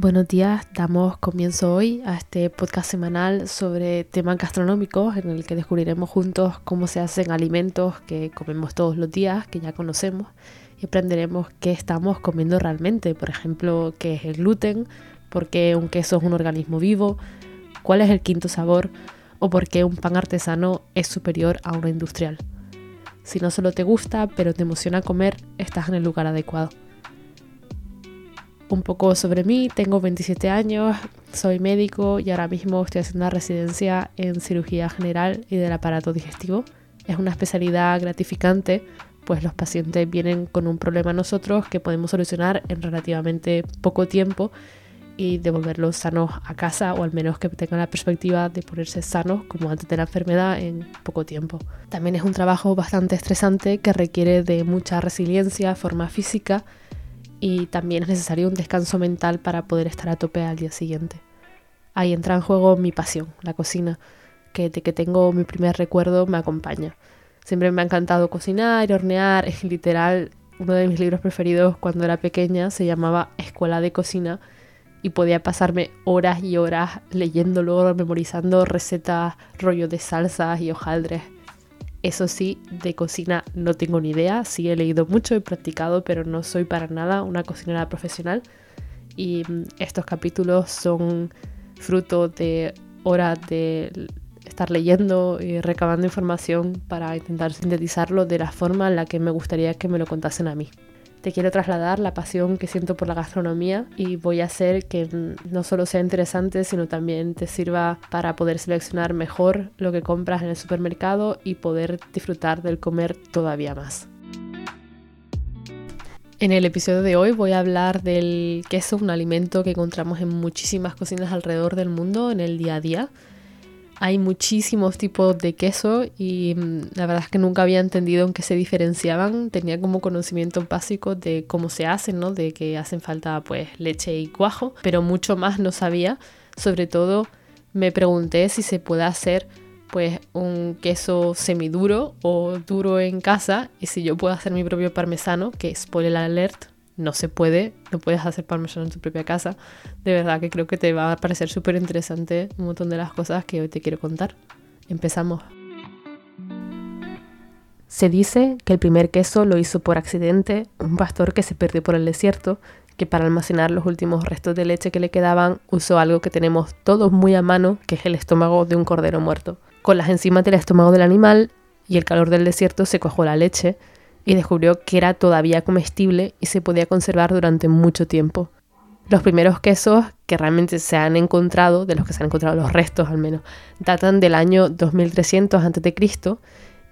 Buenos días, damos comienzo hoy a este podcast semanal sobre temas gastronómicos en el que descubriremos juntos cómo se hacen alimentos que comemos todos los días, que ya conocemos, y aprenderemos qué estamos comiendo realmente, por ejemplo, qué es el gluten, por qué un queso es un organismo vivo, cuál es el quinto sabor o por qué un pan artesano es superior a uno industrial. Si no solo te gusta, pero te emociona comer, estás en el lugar adecuado un poco sobre mí. Tengo 27 años, soy médico y ahora mismo estoy haciendo una residencia en cirugía general y del aparato digestivo. Es una especialidad gratificante, pues los pacientes vienen con un problema nosotros que podemos solucionar en relativamente poco tiempo y devolverlos sanos a casa o al menos que tengan la perspectiva de ponerse sanos como antes de la enfermedad en poco tiempo. También es un trabajo bastante estresante que requiere de mucha resiliencia, forma física y también es necesario un descanso mental para poder estar a tope al día siguiente. Ahí entra en juego mi pasión, la cocina, que de que tengo mi primer recuerdo me acompaña. Siempre me ha encantado cocinar hornear, es literal uno de mis libros preferidos cuando era pequeña, se llamaba Escuela de Cocina y podía pasarme horas y horas leyéndolo, memorizando recetas, rollo de salsas y hojaldres. Eso sí, de cocina no tengo ni idea, sí he leído mucho, he practicado, pero no soy para nada una cocinera profesional. Y mm, estos capítulos son fruto de horas de estar leyendo y recabando información para intentar sintetizarlo de la forma en la que me gustaría que me lo contasen a mí te quiero trasladar la pasión que siento por la gastronomía y voy a hacer que no solo sea interesante, sino también te sirva para poder seleccionar mejor lo que compras en el supermercado y poder disfrutar del comer todavía más. En el episodio de hoy voy a hablar del queso, un alimento que encontramos en muchísimas cocinas alrededor del mundo en el día a día hay muchísimos tipos de queso y mm, la verdad es que nunca había entendido en qué se diferenciaban. Tenía como conocimiento básico de cómo se hacen, ¿no? De que hacen falta pues leche y cuajo, pero mucho más no sabía. Sobre todo me pregunté si se puede hacer pues un queso semiduro o duro en casa y si yo puedo hacer mi propio parmesano, que spoiler alert, no se puede, no puedes hacer parmesano en tu propia casa. De verdad que creo que te va a parecer súper interesante un montón de las cosas que hoy te quiero contar. Empezamos. Se dice que el primer queso lo hizo por accidente un pastor que se perdió por el desierto, que para almacenar los últimos restos de leche que le quedaban usó algo que tenemos todos muy a mano, que es el estómago de un cordero muerto. Con las enzimas del estómago del animal y el calor del desierto se cojó la leche, y descubrió que era todavía comestible y se podía conservar durante mucho tiempo. Los primeros quesos que realmente se han encontrado, de los que se han encontrado los restos al menos, datan del año 2300 a.C.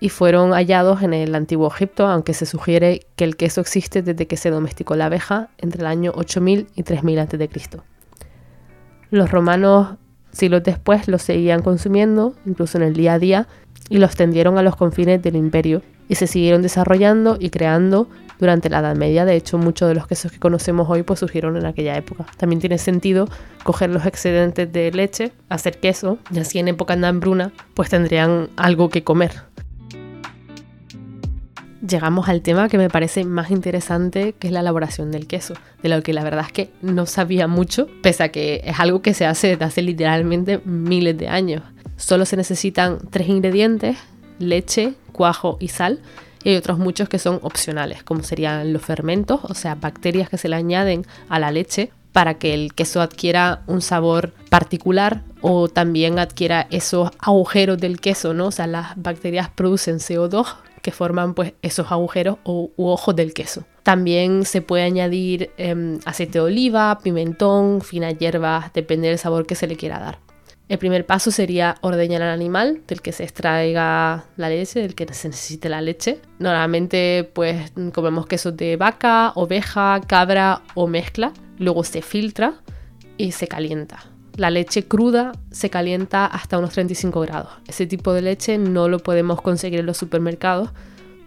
y fueron hallados en el antiguo Egipto, aunque se sugiere que el queso existe desde que se domesticó la abeja entre el año 8000 y 3000 a.C. Los romanos siglos después los seguían consumiendo, incluso en el día a día, y los tendieron a los confines del imperio y se siguieron desarrollando y creando durante la Edad Media. De hecho, muchos de los quesos que conocemos hoy pues surgieron en aquella época. También tiene sentido coger los excedentes de leche, hacer queso, y así en época de hambruna pues tendrían algo que comer. Llegamos al tema que me parece más interesante, que es la elaboración del queso, de lo que la verdad es que no sabía mucho, pese a que es algo que se hace desde hace literalmente miles de años. Solo se necesitan tres ingredientes, leche, cuajo y sal. Y hay otros muchos que son opcionales, como serían los fermentos, o sea, bacterias que se le añaden a la leche para que el queso adquiera un sabor particular o también adquiera esos agujeros del queso, ¿no? O sea, las bacterias producen CO2 que forman pues esos agujeros o u ojos del queso. También se puede añadir em, aceite de oliva, pimentón, finas hierbas, depende del sabor que se le quiera dar. El primer paso sería ordeñar al animal del que se extraiga la leche, del que se necesite la leche. Normalmente pues comemos quesos de vaca, oveja, cabra o mezcla. Luego se filtra y se calienta. La leche cruda se calienta hasta unos 35 grados. Ese tipo de leche no lo podemos conseguir en los supermercados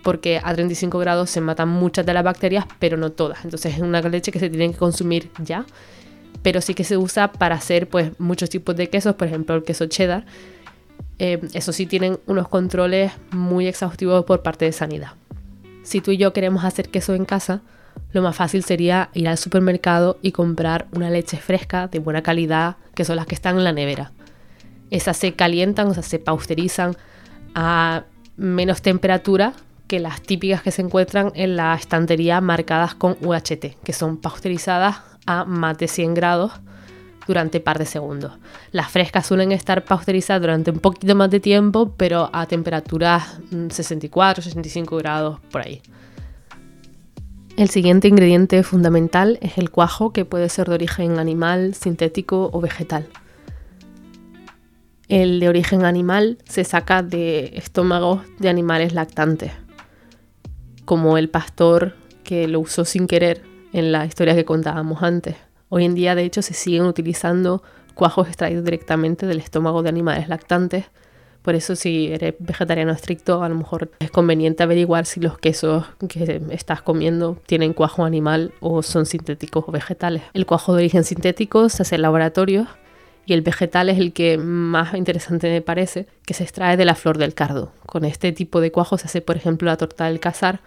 porque a 35 grados se matan muchas de las bacterias, pero no todas. Entonces es una leche que se tiene que consumir ya pero sí que se usa para hacer pues muchos tipos de quesos, por ejemplo el queso cheddar. Eh, eso sí tienen unos controles muy exhaustivos por parte de sanidad. Si tú y yo queremos hacer queso en casa, Lo más fácil sería ir al supermercado y comprar una leche fresca de buena calidad, que son las que están en la nevera. Esas se calientan, o sea, se pausterizan a menos temperatura que las típicas que se encuentran en la estantería marcadas con UHT, que son pasteurizadas a más de 100 grados durante par de segundos. Las frescas suelen estar pasteurizadas durante un poquito más de tiempo, pero a temperaturas 64, mm, 65 grados por ahí. El siguiente ingrediente fundamental es el cuajo, que puede ser de origen animal, sintético o vegetal. El de origen animal se saca de estómagos de animales lactantes, como el pastor que lo usó sin querer en la historia que contábamos antes. Hoy en día, de hecho, se siguen utilizando cuajos extraídos directamente del estómago de animales lactantes. Por eso, si eres vegetariano estricto, a lo mejor es conveniente averiguar si los quesos que estás comiendo tienen cuajo animal o son sintéticos o vegetales. El cuajo de origen sintético se hace en laboratorios y el vegetal es el que más interesante me parece, que se extrae de la flor del cardo. Con este tipo de cuajo se hace, por ejemplo, la torta del cazar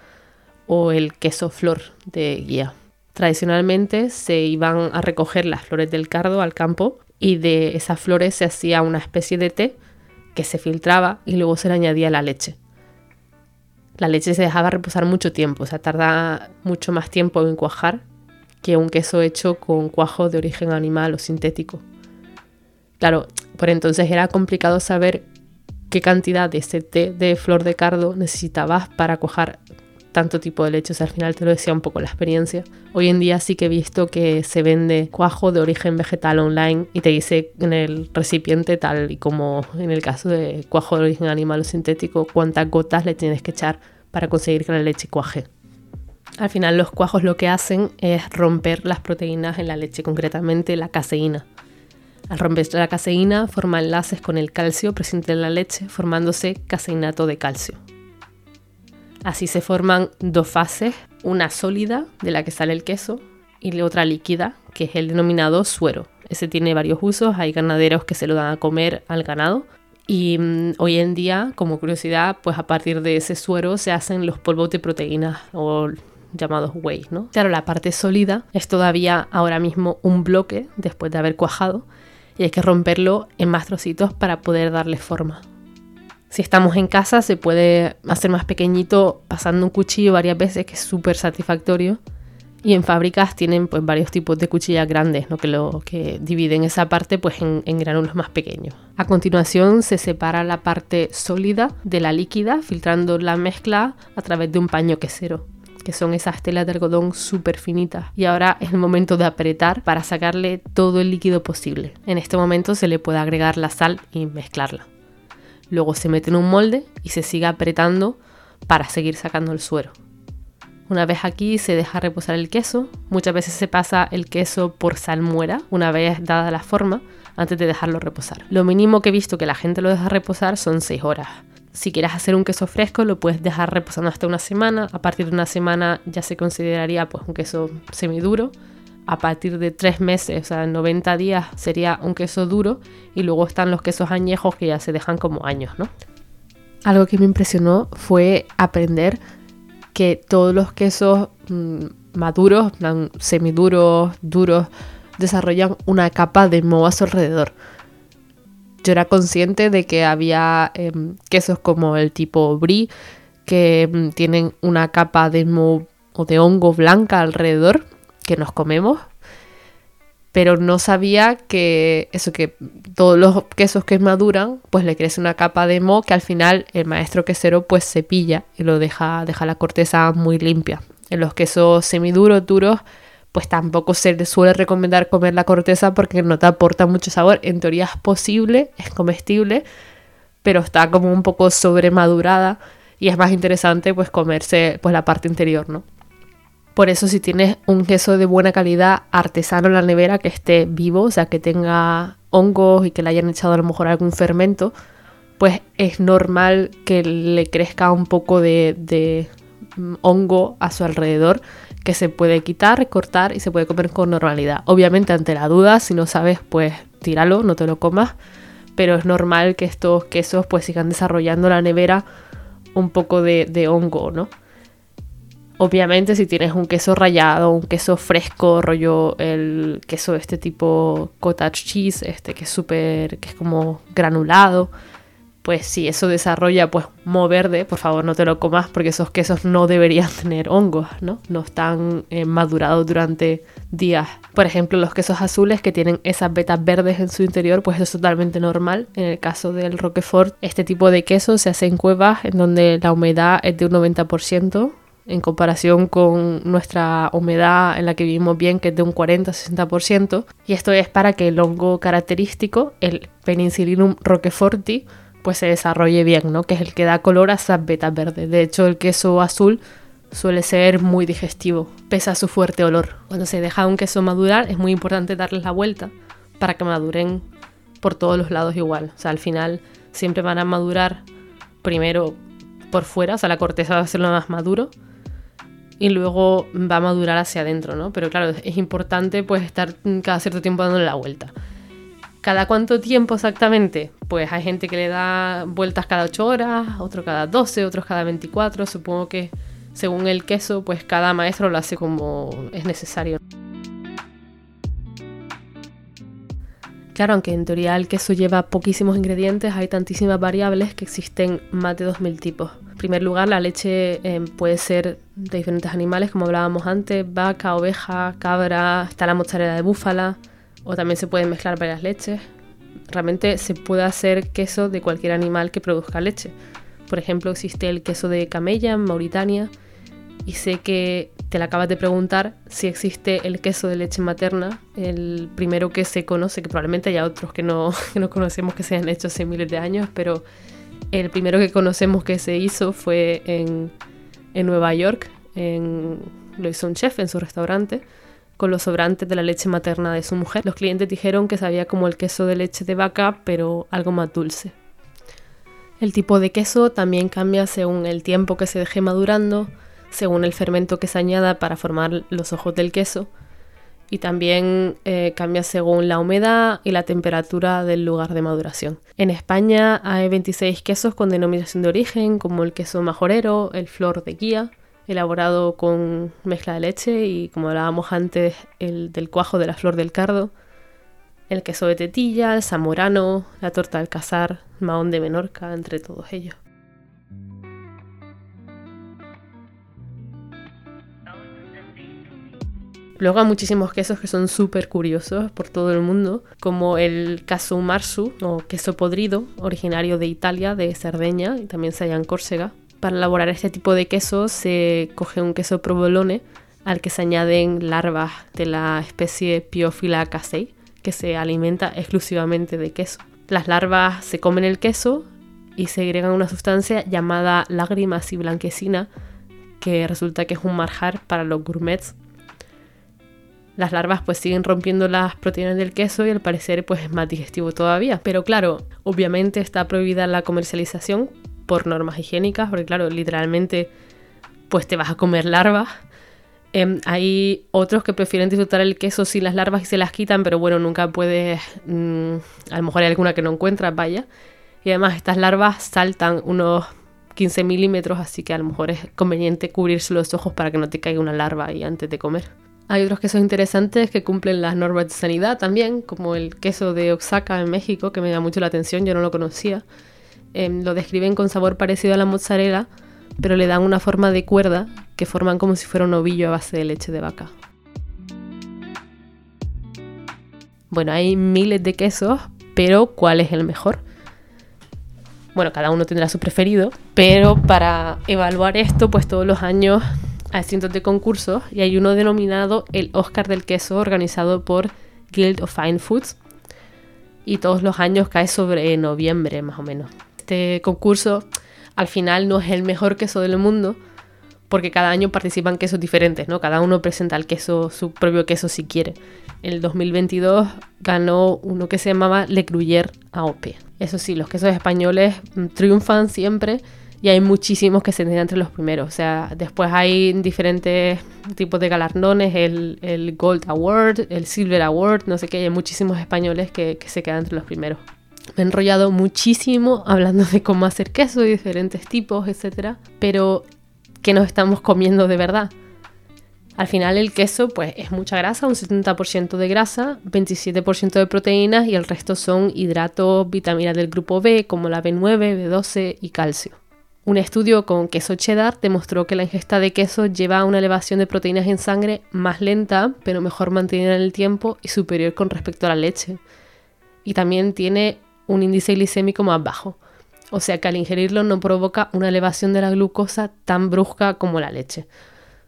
o el queso flor de guía. Tradicionalmente se iban a recoger las flores del cardo al campo y de esas flores se hacía una especie de té que se filtraba y luego se le añadía la leche. La leche se dejaba reposar mucho tiempo, o sea, tarda mucho más tiempo en cuajar que un queso hecho con cuajo de origen animal o sintético. Claro, por entonces era complicado saber qué cantidad de ese té de flor de cardo necesitabas para cuajar tanto tipo de leche. al final te lo decía un poco la experiencia. Hoy en día sí que he visto que se vende cuajo de origen vegetal online y te dice en el recipiente, tal y como en el caso de cuajo de origen animal o sintético, cuántas gotas le tienes que echar para conseguir que la leche cuaje. Al final los cuajos lo que hacen es romper las proteínas en la leche, concretamente la caseína. Al romper la caseína forma enlaces con el calcio presente en la leche, formándose caseinato de calcio. Así se forman dos fases, una sólida de la que sale el queso y otra líquida, que es el denominado suero. Ese tiene varios usos, hay ganaderos que se lo dan a comer al ganado y mm, hoy en día, como curiosidad, pues a partir de ese suero se hacen los polvos de proteínas o llamados whey, ¿no? Claro, la parte sólida es todavía ahora mismo un bloque después de haber cuajado y hay que romperlo en más trocitos para poder darle forma. Si estamos en casa se puede hacer más pequeñito pasando un cuchillo varias veces, que es súper satisfactorio. Y en fábricas tienen pues varios tipos de cuchillas grandes, ¿no? que, lo, que dividen esa parte pues en, en gránulos más pequeños. A continuación se separa la parte sólida de la líquida, filtrando la mezcla a través de un paño quesero que son esas telas de algodón súper finitas. Y ahora es el momento de apretar para sacarle todo el líquido posible. En este momento se le puede agregar la sal y mezclarla. Luego se mete en un molde y se sigue apretando para seguir sacando el suero. Una vez aquí se deja reposar el queso. Muchas veces se pasa el queso por salmuera una vez dada la forma antes de dejarlo reposar. Lo mínimo que he visto que la gente lo deja reposar son 6 horas. Si quieres hacer un queso fresco, lo puedes dejar reposando hasta una semana. A partir de una semana ya se consideraría pues, un queso semiduro. A partir de tres meses, o sea, 90 días, sería un queso duro. Y luego están los quesos añejos que ya se dejan como años, ¿no? Algo que me impresionó fue aprender que todos los quesos mm, maduros, semiduros, duros, desarrollan una capa de moho a su alrededor yo era consciente de que había em, quesos como el tipo brie que em, tienen una capa de mo o de hongo blanca alrededor que nos comemos pero no sabía que eso que todos los quesos que maduran pues le crece una capa de moho que al final el maestro quesero pues cepilla y lo deja deja la corteza muy limpia en los quesos semiduros duros pues tampoco se le suele recomendar comer la corteza porque no te aporta mucho sabor. En teoría es posible, es comestible, pero está como un poco sobremadurada y es más interesante pues comerse pues la parte interior, ¿no? Por eso si tienes un queso de buena calidad artesano en la nevera que esté vivo, o sea que tenga hongos y que le hayan echado a lo mejor algún fermento, pues es normal que le crezca un poco de, mm, hongo a su alrededor que se puede quitar, cortar y se puede comer con normalidad. Obviamente ante la duda, si no sabes, pues tíralo, no te lo comas, pero es normal que estos quesos pues sigan desarrollando la nevera un poco de, hongo, ¿no? Obviamente si tienes un queso rallado, un queso fresco, rollo el queso de este tipo cottage cheese, este que es súper, que es como granulado, pues si eso desarrolla pues mo verde, por favor no te lo comas porque esos quesos no deberían tener hongos, ¿no? No están eh, madurados durante días. Por ejemplo, los quesos azules que tienen esas vetas verdes en su interior, pues eso es totalmente normal. En el caso del Roquefort, este tipo de queso se hace en cuevas en donde la humedad es de un 90%, en comparación con nuestra humedad en la que vivimos bien, que es de un 40-60%. Y esto es para que el hongo característico, el Penicillinum roqueforti, pues se desarrolle bien, ¿no? Que es el que da color a esas vetas verdes. De hecho, el queso azul suele ser muy digestivo, pese a su fuerte olor. Cuando se deja un queso madurar es muy importante darles la vuelta para que maduren por todos los lados igual. O sea, al final siempre van a madurar primero por fuera, o sea, la corteza va a ser lo más maduro y luego va a madurar hacia adentro, ¿no? Pero claro, es importante pues estar cada cierto tiempo dándole la vuelta. ¿Cada cuánto tiempo exactamente? Pues hay gente que le da vueltas cada 8 horas, otro cada 12, otros cada 24. Supongo que según el queso, pues cada maestro lo hace como es necesario. Claro, aunque en teoría el queso lleva poquísimos ingredientes, hay tantísimas variables que existen más de 2.000 tipos. En primer lugar, la leche eh, puede ser de diferentes animales, como hablábamos antes, vaca, oveja, cabra, está la mozzarella de búfala, o también se pueden mezclar varias leches. Realmente se puede hacer queso de cualquier animal que produzca leche. Por ejemplo, existe el queso de camella en Mauritania y sé que te la acabas de preguntar si existe el queso de leche materna, el primero que se conoce, que probablemente haya otros que no, que no conocemos que se han hecho hace miles de años, pero el primero que conocemos que se hizo fue en, en Nueva York, en, lo hizo un chef en su restaurante con los sobrantes de la leche materna de su mujer. Los clientes dijeron que sabía como el queso de leche de vaca, pero algo más dulce. El tipo de queso también cambia según el tiempo que se deje madurando, según el fermento que se añada para formar los ojos del queso, y también eh, cambia según la humedad y la temperatura del lugar de maduración. En España hay 26 quesos con denominación de origen, como el queso majorero, el flor de guía, elaborado con mezcla de leche y como hablábamos antes, el del cuajo de la flor del cardo, el queso de tetilla, el zamorano, la torta del cazar, mahón de Menorca, entre todos ellos. Luego hay muchísimos quesos que son súper curiosos por todo el mundo, como el caso marsu o queso podrido, originario de Italia, de Cerdeña y también se halla en Córcega, para elaborar este tipo de queso se coge un queso provolone al que se añaden larvas de la especie Piophila casei, que se alimenta exclusivamente de queso. Las larvas se comen el queso y se agregan una sustancia llamada lágrimas y blanquecina, que resulta que es un marjar para los gourmets. Las larvas pues siguen rompiendo las proteínas del queso y al parecer pues es más digestivo todavía. Pero claro, obviamente está prohibida la comercialización por normas higiénicas, porque claro, literalmente pues te vas a comer larvas. Em, hay otros que prefieren disfrutar el queso sin las larvas y se las quitan, pero bueno, nunca puedes, mm, a lo mejor hay alguna que no encuentras, vaya. Y además estas larvas saltan unos 15 milímetros, así que a lo mejor es conveniente cubrirse los ojos para que no te caiga una larva ahí antes de comer. Hay otros quesos interesantes que cumplen las normas de sanidad también, como el queso de Oaxaca en México, que me da mucho la atención, yo no lo conocía. Em, lo describen con sabor parecido a la mozzarella, pero le dan una forma de cuerda que forman como si fuera un ovillo a base de leche de vaca. Bueno, hay miles de quesos, pero ¿cuál es el mejor? Bueno, cada uno tendrá su preferido, pero para evaluar esto, pues todos los años hay cientos de concursos y hay uno denominado el Oscar del Queso organizado por Guild of Fine Foods y todos los años cae sobre noviembre más o menos este concurso al final no es el mejor queso del mundo, porque cada año participan quesos diferentes, ¿no? Cada uno presenta el queso, su propio queso si quiere. En el 2022 ganó uno que se llamaba Le Gruyère AOP. Eso sí, los quesos españoles mm, triunfan siempre y hay muchísimos que se tienen entre los primeros. O sea, después hay diferentes tipos de galardones, el, el Gold Award, el Silver Award, no sé qué, hay muchísimos españoles que, que se quedan entre los primeros. Me he enrollado muchísimo hablando de cómo hacer queso y diferentes tipos, etc. Pero qué nos estamos comiendo de verdad. Al final el queso pues es mucha grasa, un 70% de grasa, 27% de proteínas y el resto son hidratos, vitaminas del grupo B como la B9, B12 y calcio. Un estudio con queso cheddar demostró que la ingesta de queso lleva a una elevación de proteínas en sangre más lenta, pero mejor mantenida en el tiempo y superior con respecto a la leche. Y también tiene un índice glicémico más bajo. O sea que al ingerirlo no provoca una elevación de la glucosa tan brusca como la leche.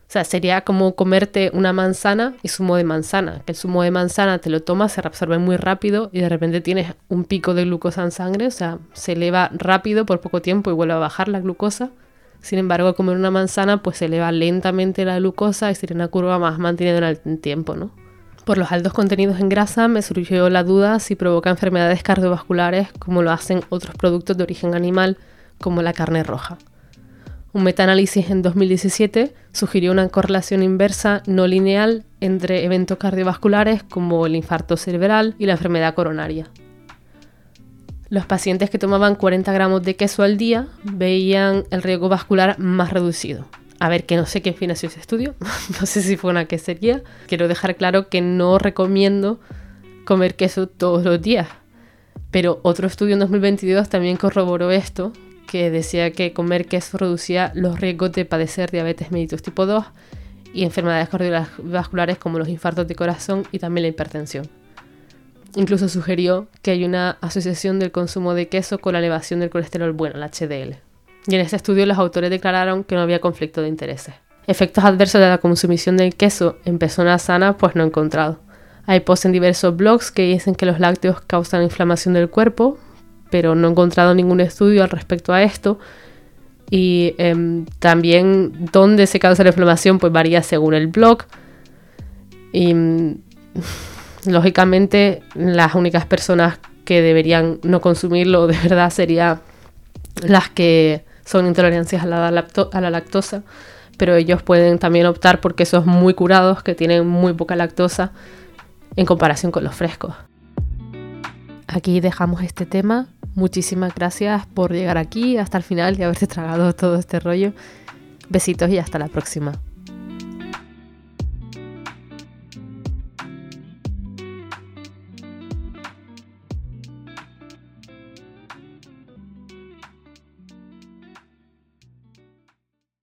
O sea, sería como comerte una manzana y zumo de manzana, que el zumo de manzana te lo tomas, se reabsorbe muy rápido y de repente tienes un pico de glucosa en sangre, o sea, se eleva rápido por poco tiempo y vuelve a bajar la glucosa. Sin embargo, comer una manzana pues se eleva lentamente la glucosa y sería una curva más mantenida en el tiempo, ¿no? Por los altos contenidos en grasa me surgió la duda si provoca enfermedades cardiovasculares como lo hacen otros productos de origen animal como la carne roja. Un metaanálisis en 2017 sugirió una correlación inversa no lineal entre eventos cardiovasculares como el infarto cerebral y la enfermedad coronaria. Los pacientes que tomaban 40 gramos de queso al día veían el riesgo vascular más reducido. A ver, que no sé qué fin ese estudio, no sé si fue una quesería. Quiero dejar claro que no recomiendo comer queso todos los días. Pero otro estudio en 2022 también corroboró esto, que decía que comer queso reducía los riesgos de padecer diabetes mellitus tipo 2 y enfermedades cardiovasculares como los infartos de corazón y también la hipertensión. Incluso sugirió que hay una asociación del consumo de queso con la elevación del colesterol bueno, el HDL. Y en este estudio los autores declararon que no había conflicto de intereses. Efectos adversos de la consumición del queso en personas sanas pues no encontrado. Hay posts en diversos blogs que dicen que los lácteos causan inflamación del cuerpo, pero no he encontrado ningún estudio al respecto a esto. Y em, también dónde se causa la inflamación, pues varía según el blog. Y lógicamente las únicas personas que deberían no consumirlo de verdad serían las que son intolerancias a la, a la lactosa, pero ellos pueden también optar por quesos muy curados que tienen muy poca lactosa en comparación con los frescos. Aquí dejamos este tema Muchísimas gracias por llegar aquí hasta el final y haberte tragado todo este rollo. Besitos y hasta la próxima.